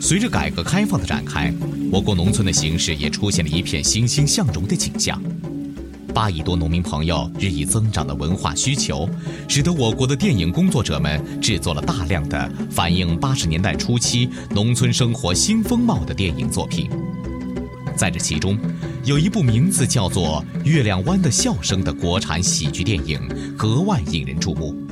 随着改革开放的展开，我国农村的形势也出现了一片欣欣向荣的景象。八亿多农民朋友日益增长的文化需求，使得我国的电影工作者们制作了大量的反映八十年代初期农村生活新风貌的电影作品。在这其中，有一部名字叫做《月亮湾的笑声》的国产喜剧电影格外引人注目。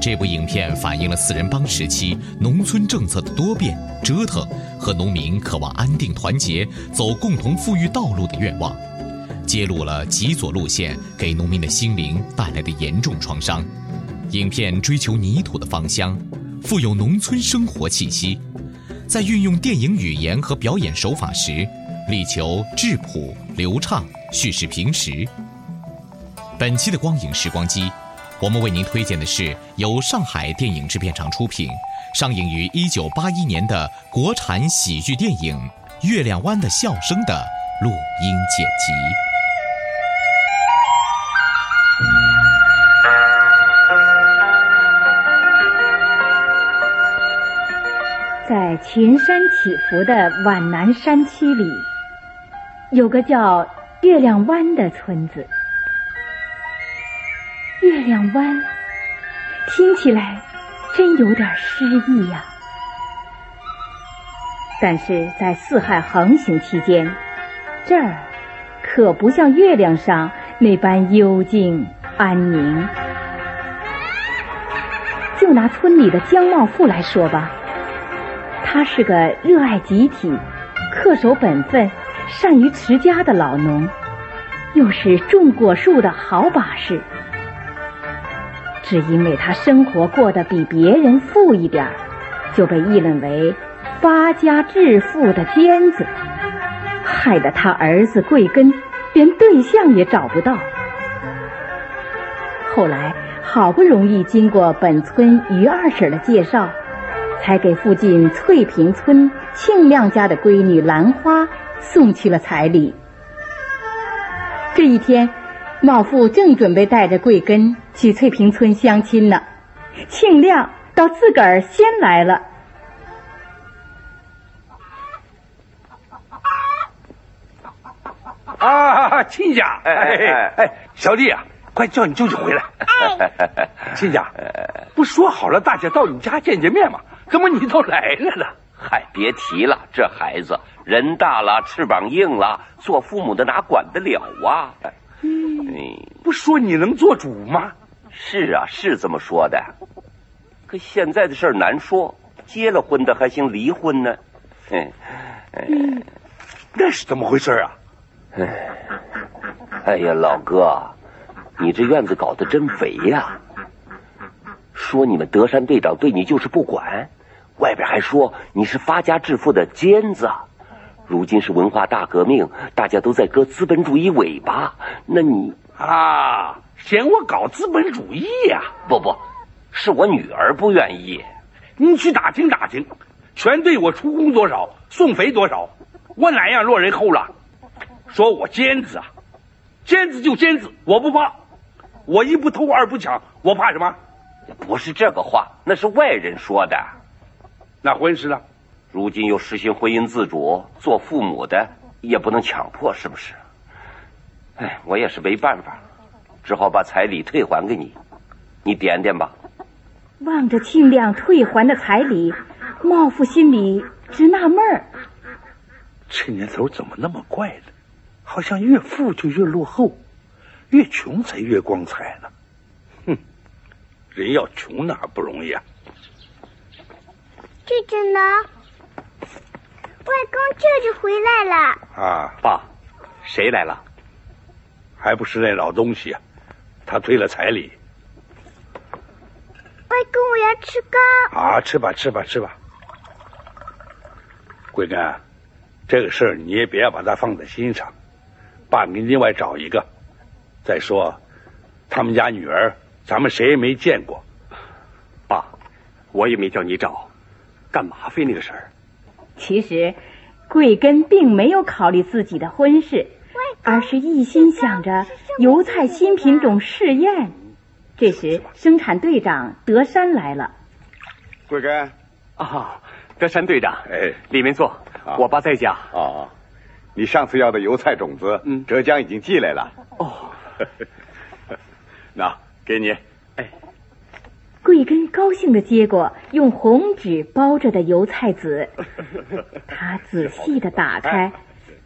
这部影片反映了四人帮时期农村政策的多变、折腾和农民渴望安定团结、走共同富裕道路的愿望，揭露了极左路线给农民的心灵带来的严重创伤。影片追求泥土的芳香，富有农村生活气息，在运用电影语言和表演手法时。力求质朴流畅，叙事平实。本期的光影时光机，我们为您推荐的是由上海电影制片厂出品、上映于一九八一年的国产喜剧电影《月亮湾的笑声》的录音剪辑。在群山起伏的皖南山区里。有个叫月亮湾的村子，月亮湾听起来真有点诗意呀。但是在四海横行期间，这儿可不像月亮上那般幽静安宁。就拿村里的江茂富来说吧，他是个热爱集体、恪守本分。善于持家的老农，又是种果树的好把式。只因为他生活过得比别人富一点儿，就被议论为发家致富的尖子，害得他儿子贵根连对象也找不到。后来好不容易经过本村于二婶的介绍，才给附近翠屏村庆亮家的闺女兰花。送去了彩礼。这一天，茂富正准备带着贵根去翠屏村相亲呢，庆亮倒自个儿先来了。啊，亲家！哎哎哎，小弟啊，快叫你舅舅回来！亲家，不说好了，大家到你家见见面吗？怎么你都来了呢？嗨，别提了，这孩子。人大了，翅膀硬了，做父母的哪管得了啊？嗯，不说你能做主吗？是啊，是这么说的。可现在的事儿难说，结了婚的还行离婚呢。嗯，那是怎么回事啊？哎呀，老哥，你这院子搞得真肥呀！说你们德山队长对你就是不管，外边还说你是发家致富的尖子。如今是文化大革命，大家都在割资本主义尾巴。那你啊，嫌我搞资本主义呀？不不，是我女儿不愿意。你去打听打听，全队我出工多少，送肥多少，我哪样落人后了？说我尖子啊，尖子就尖子，我不怕。我一不偷，二不抢，我怕什么？不是这个话，那是外人说的。那婚事呢？如今又实行婚姻自主，做父母的也不能强迫，是不是？哎，我也是没办法，只好把彩礼退还给你，你点点吧。望着尽量退还的彩礼，茂富心里直纳闷儿。这年头怎么那么怪呢？好像越富就越落后，越穷才越光彩呢。哼，人要穷哪不容易啊？这只呢？外公舅舅回来了。啊，爸，谁来了？还不是那老东西啊！他退了彩礼。外公，我要吃糕。啊，吃吧，吃吧，吃吧。贵根，这个事儿你也别把它放在心上，爸给你另外找一个。再说，他们家女儿，咱们谁也没见过。爸，我也没叫你找，干嘛费那个事儿？其实，贵根并没有考虑自己的婚事，而是一心想着油菜新品种试验。这时，生产队长德山来了。贵根，啊，德山队长，哎，里面坐，我爸在家。哦，你上次要的油菜种子，嗯，浙江已经寄来了。哦，那给你。哎，贵根高兴的接过用红纸包着的油菜籽，他仔细的打开，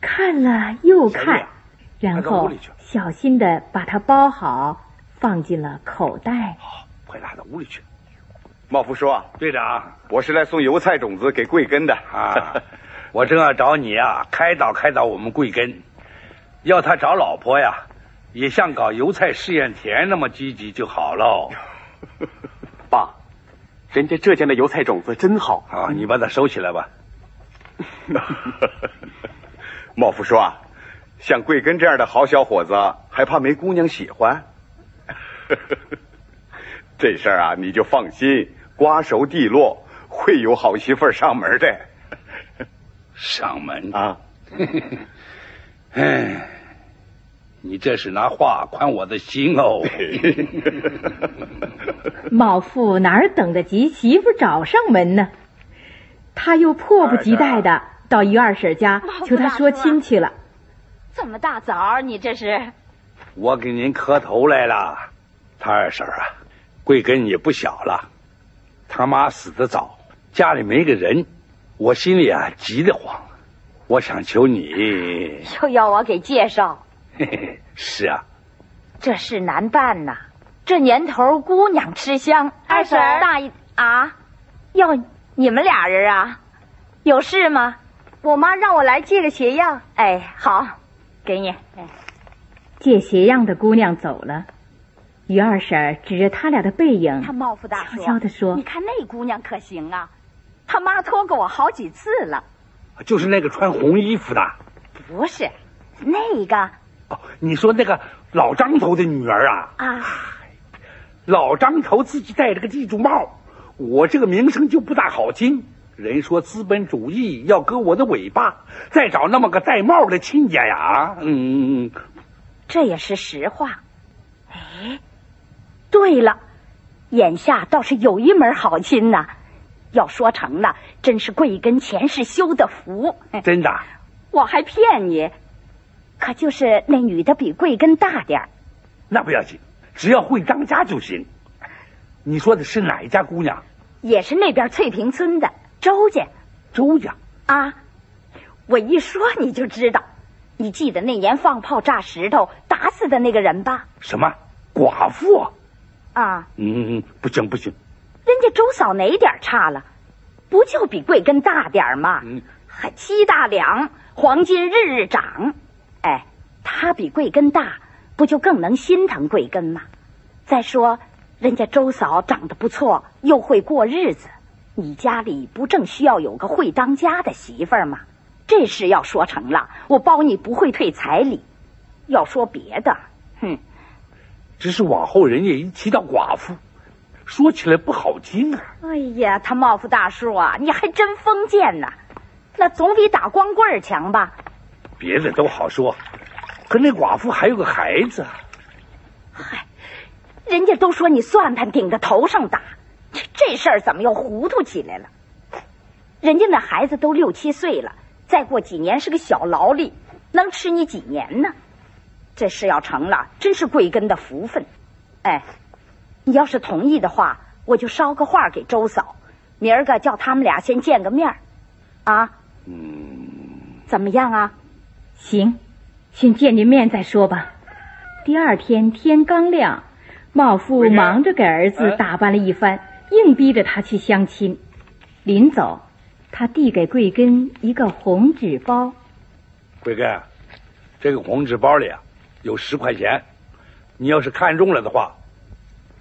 看了又看，然后小心的把它包好。放进了口袋。好，快拉到屋里去。茂福说：“队长，我是来送油菜种子给桂根的啊。我正要找你啊，开导开导我们桂根，要他找老婆呀，也像搞油菜试验田那么积极就好喽。爸，人家浙江的油菜种子真好啊，你把它收起来吧。茂福说啊，像贵根这样的好小伙子，还怕没姑娘喜欢？这事儿啊，你就放心，瓜熟蒂落，会有好媳妇上门的。上门啊！哎，你这是拿话宽我的心哦。茂父哪儿等得及媳妇找上门呢？他又迫不及待的到于二婶家求她说亲去了。这么大早，你这是？我给您磕头来了。他二婶啊，贵根也不小了，他妈死的早，家里没个人，我心里啊急得慌，我想求你，又要我给介绍？嘿嘿，是啊，这事难办呐，这年头姑娘吃香，二婶大姨啊，要你们俩人啊，有事吗？我妈让我来借个鞋样。哎，好，给你。哎，借鞋样的姑娘走了。于二婶指着他俩的背影，他冒夫大悄悄地说：“你看那姑娘可行啊，他妈托过我好几次了。就是那个穿红衣服的，不是那个哦。你说那个老张头的女儿啊？啊，老张头自己戴着个地主帽，我这个名声就不大好听。人说资本主义要割我的尾巴，再找那么个戴帽的亲家呀？嗯，这也是实话。哎。”对了，眼下倒是有一门好亲呐。要说成了，真是贵跟前世修的福。真的？我还骗你？可就是那女的比贵根大点儿。那不要紧，只要会当家就行。你说的是哪一家姑娘？也是那边翠屏村的周家。周家啊，我一说你就知道。你记得那年放炮炸石头打死的那个人吧？什么寡妇？啊，嗯，不行不行，人家周嫂哪点差了？不就比贵根大点吗？嗯，还七大两，黄金日日涨。哎，他比贵根大，不就更能心疼贵根吗？再说，人家周嫂长得不错，又会过日子，你家里不正需要有个会当家的媳妇儿吗？这事要说成了，我包你不会退彩礼。要说别的，哼。只是往后人家一提到寡妇，说起来不好听啊。哎呀，他茂夫大叔啊，你还真封建呐！那总比打光棍强吧？别的都好说，可那寡妇还有个孩子。嗨，人家都说你算盘顶着头上打，这这事儿怎么又糊涂起来了？人家那孩子都六七岁了，再过几年是个小劳力，能吃你几年呢？这事要成了，真是贵根的福分。哎，你要是同意的话，我就捎个话给周嫂，明儿个叫他们俩先见个面啊。嗯，怎么样啊？行，先见见面再说吧。第二天天刚亮，茂父忙着给儿子打扮了一番，硬逼着他去相亲。临走，他递给桂根一个红纸包。桂根，这个红纸包里啊有十块钱，你要是看中了的话，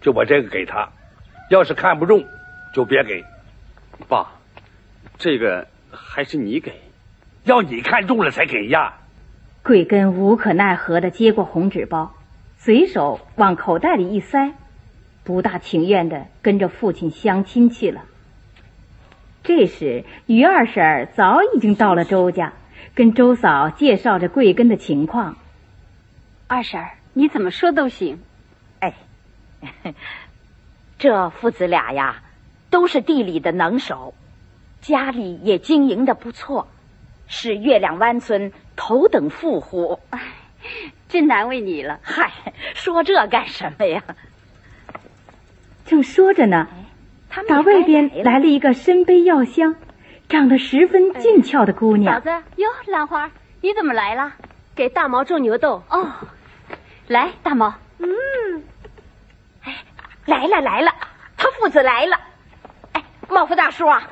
就把这个给他；要是看不中，就别给。爸，这个还是你给，要你看中了才给呀。桂根无可奈何的接过红纸包，随手往口袋里一塞，不大情愿的跟着父亲相亲去了。这时，于二婶早已经到了周家，跟周嫂介绍着桂根的情况。二婶，你怎么说都行。哎，这父子俩呀，都是地里的能手，家里也经营的不错。是月亮湾村头等富户，哎，真难为你了。嗨，说这干什么呀？正说着呢，打外边来了一个身背药箱、长得十分俊俏的姑娘。嫂子，哟，兰花，你怎么来了？给大毛种牛豆。哦，来，大毛。嗯，哎，来了来了，他父子来了。哎，茂福大叔啊，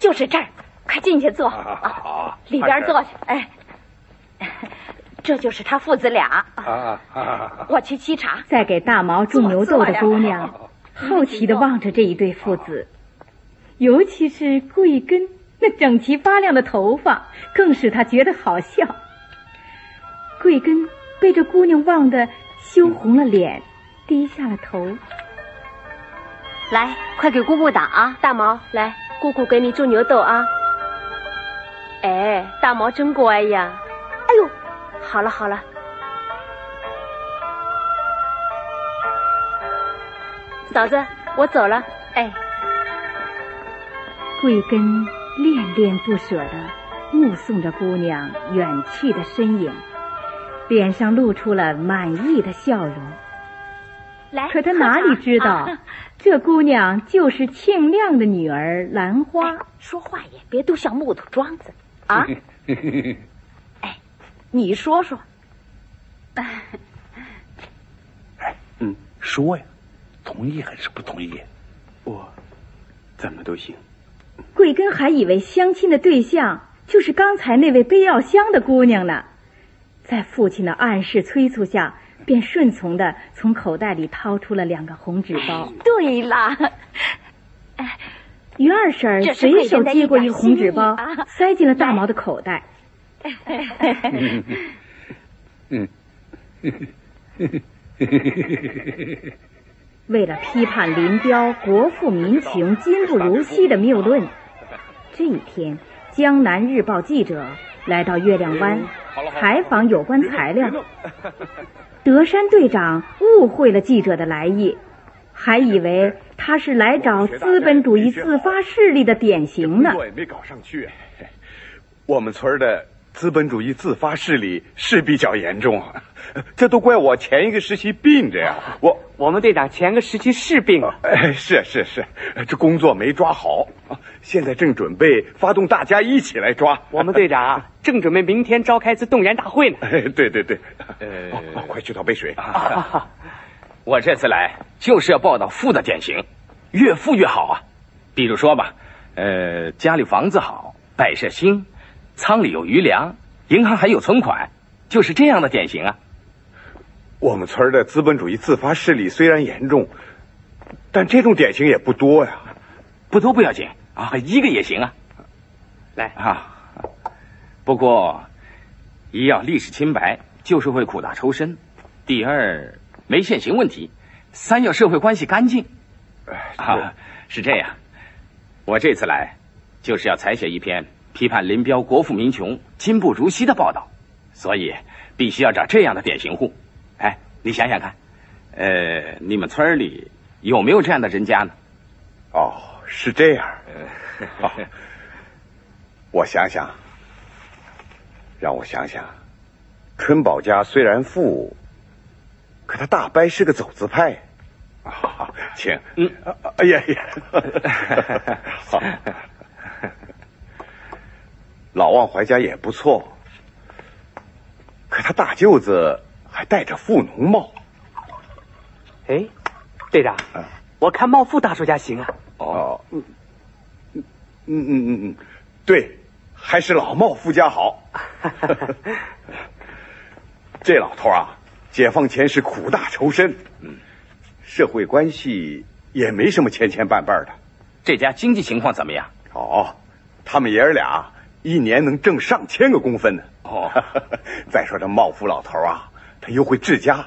就是这儿。快进去坐，好，里边坐去。哎，这就是他父子俩。啊我去沏茶。在给大毛种牛豆的姑娘好奇的望着这一对父子，尤其是桂根那整齐发亮的头发，更使他觉得好笑。桂根被这姑娘望得羞红了脸，低下了头。来，快给姑姑打啊！大毛，来，姑姑给你种牛豆啊。哎，大毛真乖呀！哎呦，好了好了，嫂子，我走了。哎，桂根恋恋不舍的目送着姑娘远去的身影，脸上露出了满意的笑容。来，可他哪里知道，这姑娘就是庆亮的女儿兰花。说话也别都像木头桩子。啊，哎，你说说。哎，嗯，说呀，同意还是不同意？我怎么都行。桂根还以为相亲的对象就是刚才那位背药箱的姑娘呢，在父亲的暗示催促下，便顺从的从口袋里掏出了两个红纸包。对了。于二婶随手接过一个红纸包，塞进了大毛的口袋。为了批判林彪国富民穷、今不如昔的谬论，这一天，江南日报记者来到月亮湾采访有关材料。德山队长误会了记者的来意。还以为他是来找资本主义自发势力的典型呢。工作也没搞上去。我们村的资本主义自发势力是比较严重，这都怪我前一个时期病着呀。我我们队长前个时期是病了。哎，是是是，这工作没抓好，现在正准备发动大家一起来抓。我们队长 正准备明天召开次动员大会呢。对对对，呃，快去倒杯水。我这次来就是要报道富的典型，越富越好啊！比如说吧，呃，家里房子好，摆设新，仓里有余粮，银行还有存款，就是这样的典型啊。我们村的资本主义自发势力虽然严重，但这种典型也不多呀。不多不要紧啊，一个也行啊。来啊，不过一要历史清白，就是会苦大仇深；第二。没现行问题，三要社会关系干净。啊，是这样。我这次来就是要采写一篇批判林彪国富民穷、今不如昔的报道，所以必须要找这样的典型户。哎，你想想看，呃，你们村里有没有这样的人家呢？哦，是这样。哦，我想想，让我想想，春宝家虽然富。可他大伯是个走资派，好，请。嗯，哎呀呀，好。老旺怀家也不错，可他大舅子还戴着富农帽。哎，队长，我看茂富大叔家行啊。哦，嗯嗯嗯嗯嗯，对，还是老茂富家好。这老头啊，解放前是苦大仇深，嗯，社会关系也没什么千千绊绊的。这家经济情况怎么样？哦，他们爷儿俩一年能挣上千个工分呢。哦，再说这茂福老头啊，他又会治家，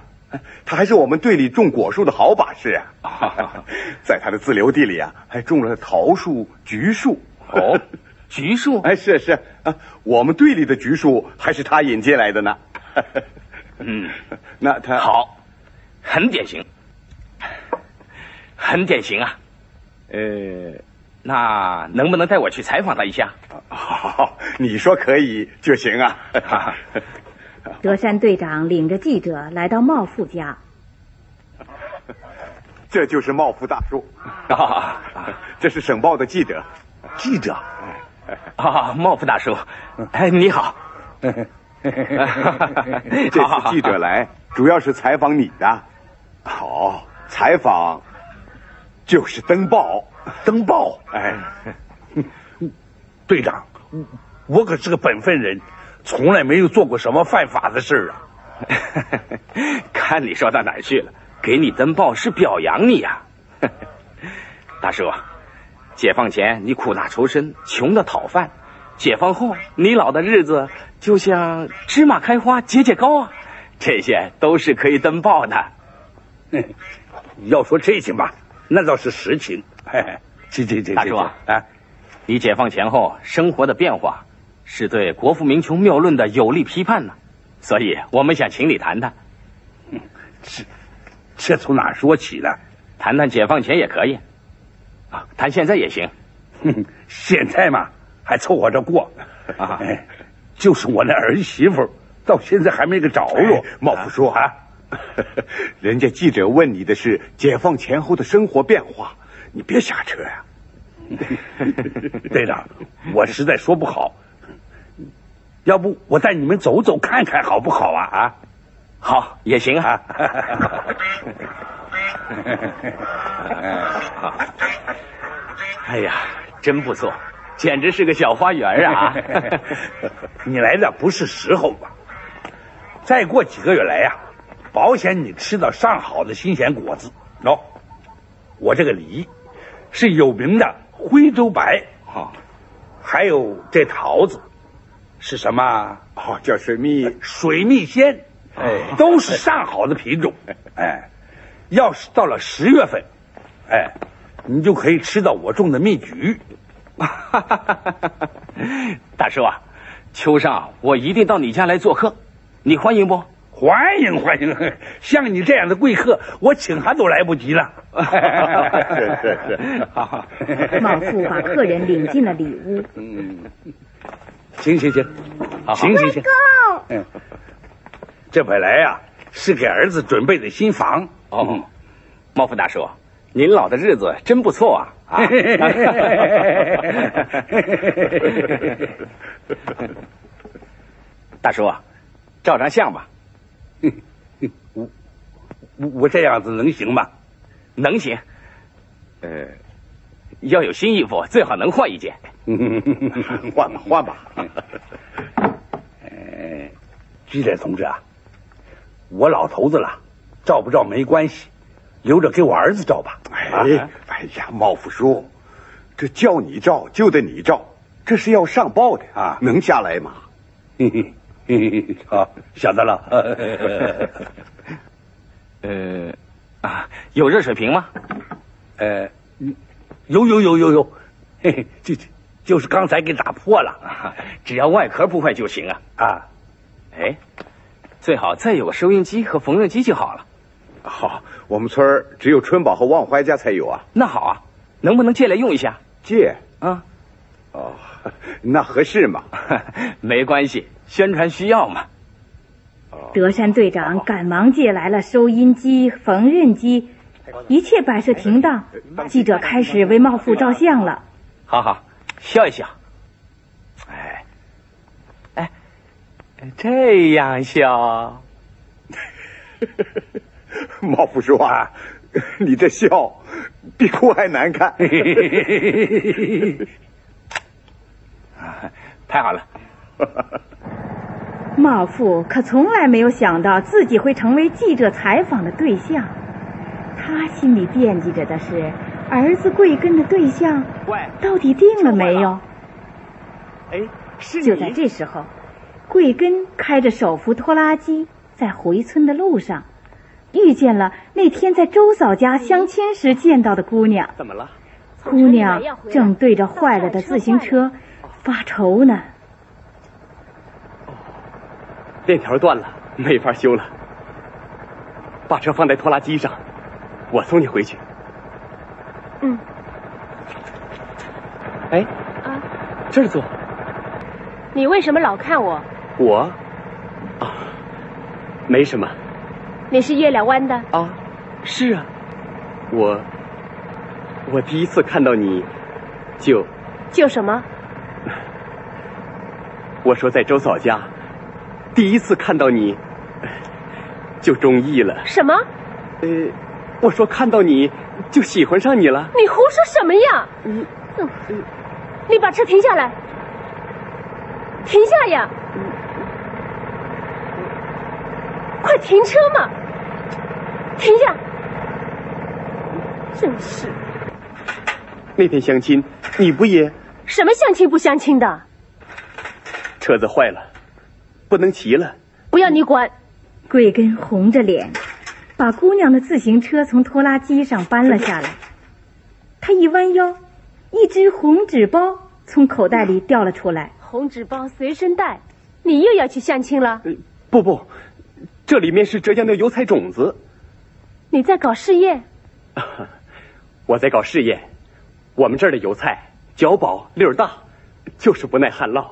他还是我们队里种果树的好把式啊。在他的自留地里啊，还种了桃树、橘树。哦，橘树？哎，是是啊，我们队里的橘树还是他引进来的呢。嗯，那他好，很典型，很典型啊。呃，那能不能带我去采访他一下？好，你说可以就行啊。德山队长领着记者来到茂富家，这就是茂富大叔啊，这是省报的记者。记者啊，茂富大叔，哎，你好。这次记者来，主要是采访你的。好，采访就是登报，登报。哎，队长，我可是个本分人，从来没有做过什么犯法的事啊。看你说到哪儿去了？给你登报是表扬你呀，大叔。解放前你苦大仇深，穷的讨饭；解放后你老的日子。就像芝麻开花节节高啊，这些都是可以登报的。要说这些嘛，那倒是实情。嘿嘿这这这大叔啊，你解放前后生活的变化，是对国富民穷谬论的有力批判呢。所以我们想请你谈谈。这这从哪说起呢？谈谈解放前也可以，啊，谈现在也行。哼现在嘛，还凑合着过。啊。就是我那儿媳妇，到现在还没个着落。茂福说啊，人家记者问你的是解放前后的生活变化，你别瞎扯呀。队长，我实在说不好，要不我带你们走走看看好不好啊？啊，好也行啊。哎呀，真不错。简直是个小花园啊！你来的不是时候吧？再过几个月来呀，保险你吃到上好的新鲜果子。喏，我这个梨是有名的徽州白啊，还有这桃子是什么？哦，叫水蜜水蜜鲜，哎，都是上好的品种。哎，要是到了十月份，哎，你就可以吃到我种的蜜橘。哈哈哈！大叔啊，秋上我一定到你家来做客，你欢迎不？欢迎欢迎！像你这样的贵客，我请还都来不及了。是 是是，好茂父把客人领进了里屋。嗯，行行行，行行行。嗯，这本来呀是给儿子准备的新房。哦，茂富大叔，您老的日子真不错啊。啊！大叔，照张相吧。我我这样子能行吗？能行。呃，要有新衣服，最好能换一件。换吧，换吧。呃，记者同志啊，我老头子了，照不照没关系。留着给我儿子照吧。哎，哎呀，茂福叔，这叫你照就得你照，这是要上报的啊，能下来吗？嘿嘿嘿嘿，好，晓得了。呃，啊，有热水瓶吗？呃，有有有有有，嘿嘿，就就是刚才给打破了，只要外壳不坏就行啊。啊，哎，最好再有个收音机和缝纫机就好了。好，我们村儿只有春宝和旺怀家才有啊。那好啊，能不能借来用一下？借啊？哦，那合适吗？没关系，宣传需要嘛。德山队长赶忙借来了收音机、缝纫机，一切摆设停当。记者开始为茂富照相了。好好，笑一笑。哎，哎，这样笑，茂富说啊，你这笑比哭还难看。太好了。茂富可从来没有想到自己会成为记者采访的对象，他心里惦记着的是儿子贵根的对象到底定了没有。哎，是就在这时候，贵根开着手扶拖拉机在回村的路上，遇见了那天在周嫂家相亲时见到的姑娘。怎么了？姑娘正对着坏了的自行车发愁呢。链条断了，没法修了。把车放在拖拉机上，我送你回去。嗯。哎，啊，这儿坐。你为什么老看我？我，啊，没什么。你是月亮湾的？啊，是啊。我，我第一次看到你，就就什么？我说在周嫂家。第一次看到你，就中意了。什么？呃，我说看到你就喜欢上你了。你胡说什么呀？嗯，你把车停下来，停下呀！快停车嘛！停下！真是。那天相亲，你不也？什么相亲不相亲的？车子坏了。不能骑了，不要你管。贵根红着脸，把姑娘的自行车从拖拉机上搬了下来。他一弯腰，一只红纸包从口袋里掉了出来。红纸包随身带，你又要去相亲了？不不，这里面是浙江的油菜种子。你在搞试验？我在搞试验。我们这儿的油菜嚼饱粒儿大，就是不耐旱涝。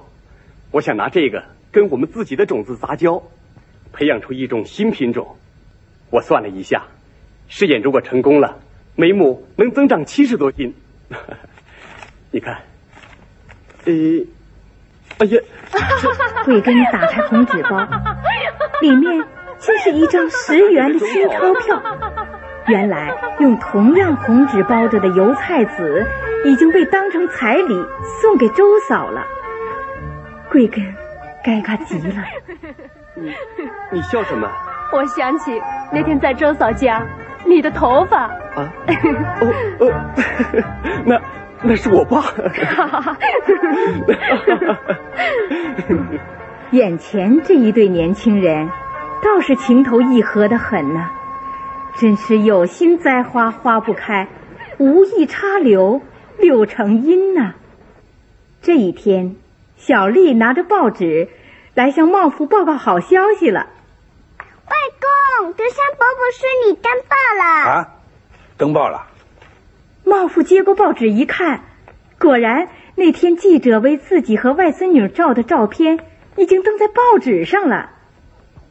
我想拿这个。跟我们自己的种子杂交，培养出一种新品种。我算了一下，试验如果成功了，每亩能增长七十多斤。你看，呃，哎呀，贵根打开红纸包，里面竟是一张十元的新钞票。原来用同样红纸包着的油菜籽已经被当成彩礼送给周嫂了。贵根。尴尬极了，你你笑什么？我想起那天在周嫂家，你的头发啊，哦哦，那那是我爸。眼前这一对年轻人，倒是情投意合的很呢，真是有心栽花花不开，无意插柳柳成荫呐。这一天。小丽拿着报纸来向茂父报告好消息了。外公，德山伯伯说你登报了。啊，登报了。茂父接过报纸一看，果然那天记者为自己和外孙女照的照片已经登在报纸上了。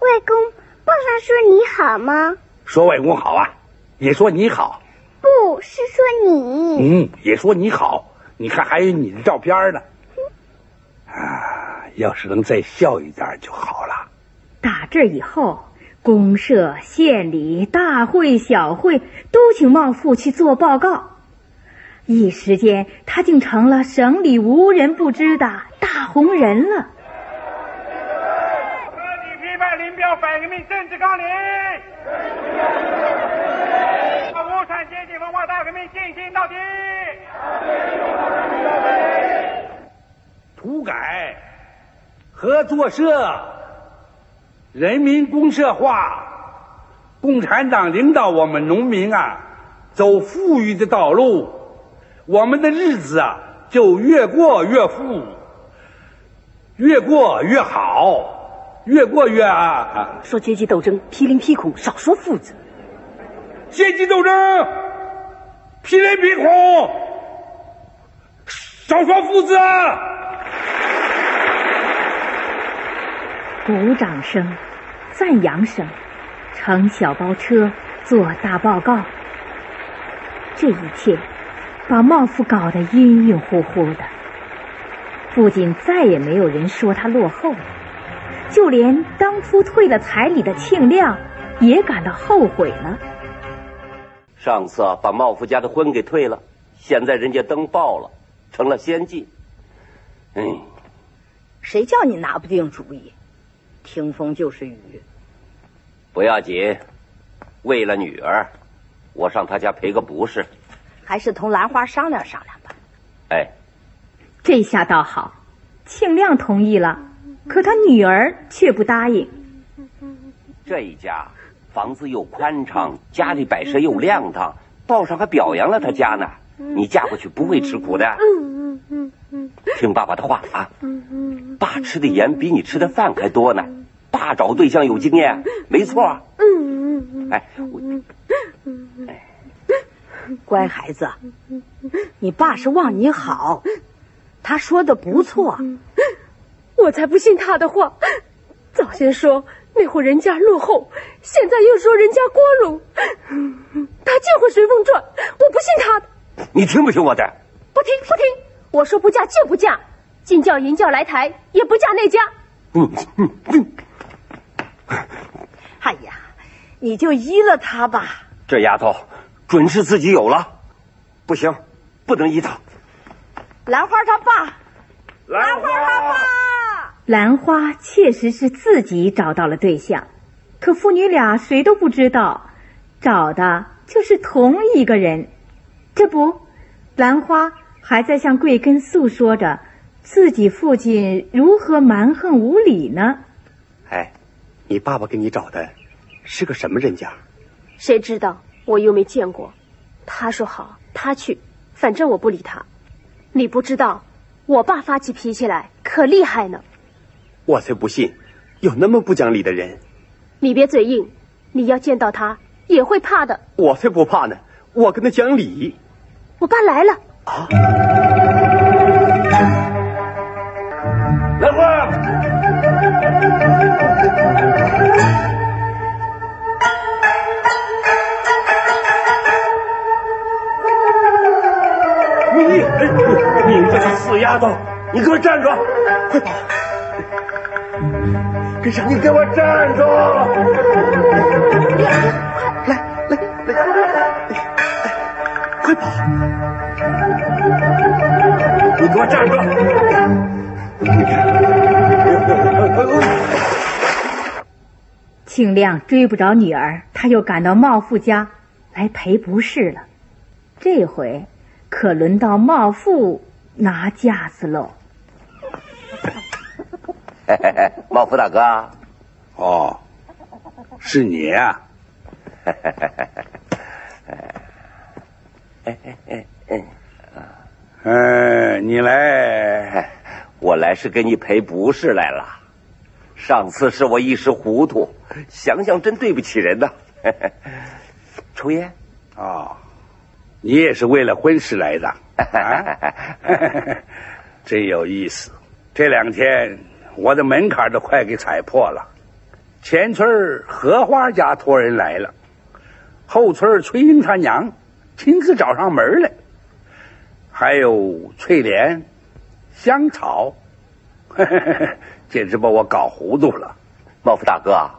外公，不能说你好吗？说外公好啊，也说你好。不是说你。嗯，也说你好。你看，还有你的照片呢。啊，要是能再笑一点就好了。打这以后，公社、县里、大会、小会都请茂富去做报告，一时间他竟成了省里无人不知的大红人了。彻底批反革命政治纲领，把无产阶级文化大革命进行到底。土改、合作社、人民公社化，共产党领导我们农民啊，走富裕的道路，我们的日子啊就越过越富，越过越好，越过越啊！说阶级斗争，批林批孔，少说父子。阶级斗争，批林批孔，少说父子。鼓掌声、赞扬声，乘小包车做大报告。这一切把茂富搞得晕晕乎乎的。不仅再也没有人说他落后，就连当初退了彩礼的庆亮，也感到后悔了。上次把茂福家的婚给退了，现在人家登报了，成了先进。嗯，谁叫你拿不定主意？听风就是雨。不要紧，为了女儿，我上他家赔个不是。还是同兰花商量商量吧。哎，这下倒好，庆亮同意了，可他女儿却不答应。这一家房子又宽敞，家里摆设又亮堂，报上还表扬了他家呢。你嫁过去不会吃苦的。听爸爸的话啊，爸吃的盐比你吃的饭还多呢。爸找对象有经验，没错。哎，哎，乖孩子，你爸是望你好，他说的不错。我才不信他的话，早先说那户人家落后，现在又说人家光荣，他就会随风转，我不信他的。你听不听我的？不听不听，我说不嫁就不嫁，金教银教来台也不嫁那家。嗯嗯嗯。哎呀，你就依了他吧。这丫头准是自己有了，不行，不能依他。兰花他爸，兰花他爸。兰花确实是自己找到了对象，可父女俩谁都不知道，找的就是同一个人。这不，兰花还在向贵根诉说着自己父亲如何蛮横无理呢。哎，你爸爸给你找的是个什么人家？谁知道？我又没见过。他说好，他去，反正我不理他。你不知道，我爸发起脾气来可厉害呢。我才不信，有那么不讲理的人。你别嘴硬，你要见到他也会怕的。我才不怕呢，我跟他讲理。我爸来了啊！兰花，你你这个死丫头，你给我站住！快跑！跟上，你给我站住！来来来，快跑！你给我站住！庆亮追不着女儿，他又赶到茂富家来赔不是了。这回可轮到茂富拿架子喽。茂福大哥，哦，是你啊！哎哎哎哎，嗯，你来，我来是给你赔不是来了。上次是我一时糊涂，想想真对不起人呐。抽烟啊？你也是为了婚事来的？啊、真有意思。这两天我的门槛都快给踩破了。前村荷花家托人来了，后村翠英他娘亲自找上门来，还有翠莲、香草。简直把我搞糊涂了，茂福大哥，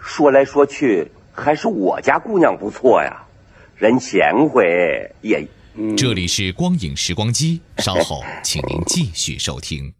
说来说去还是我家姑娘不错呀，人贤惠也。这里是光影时光机，稍后请您继续收听。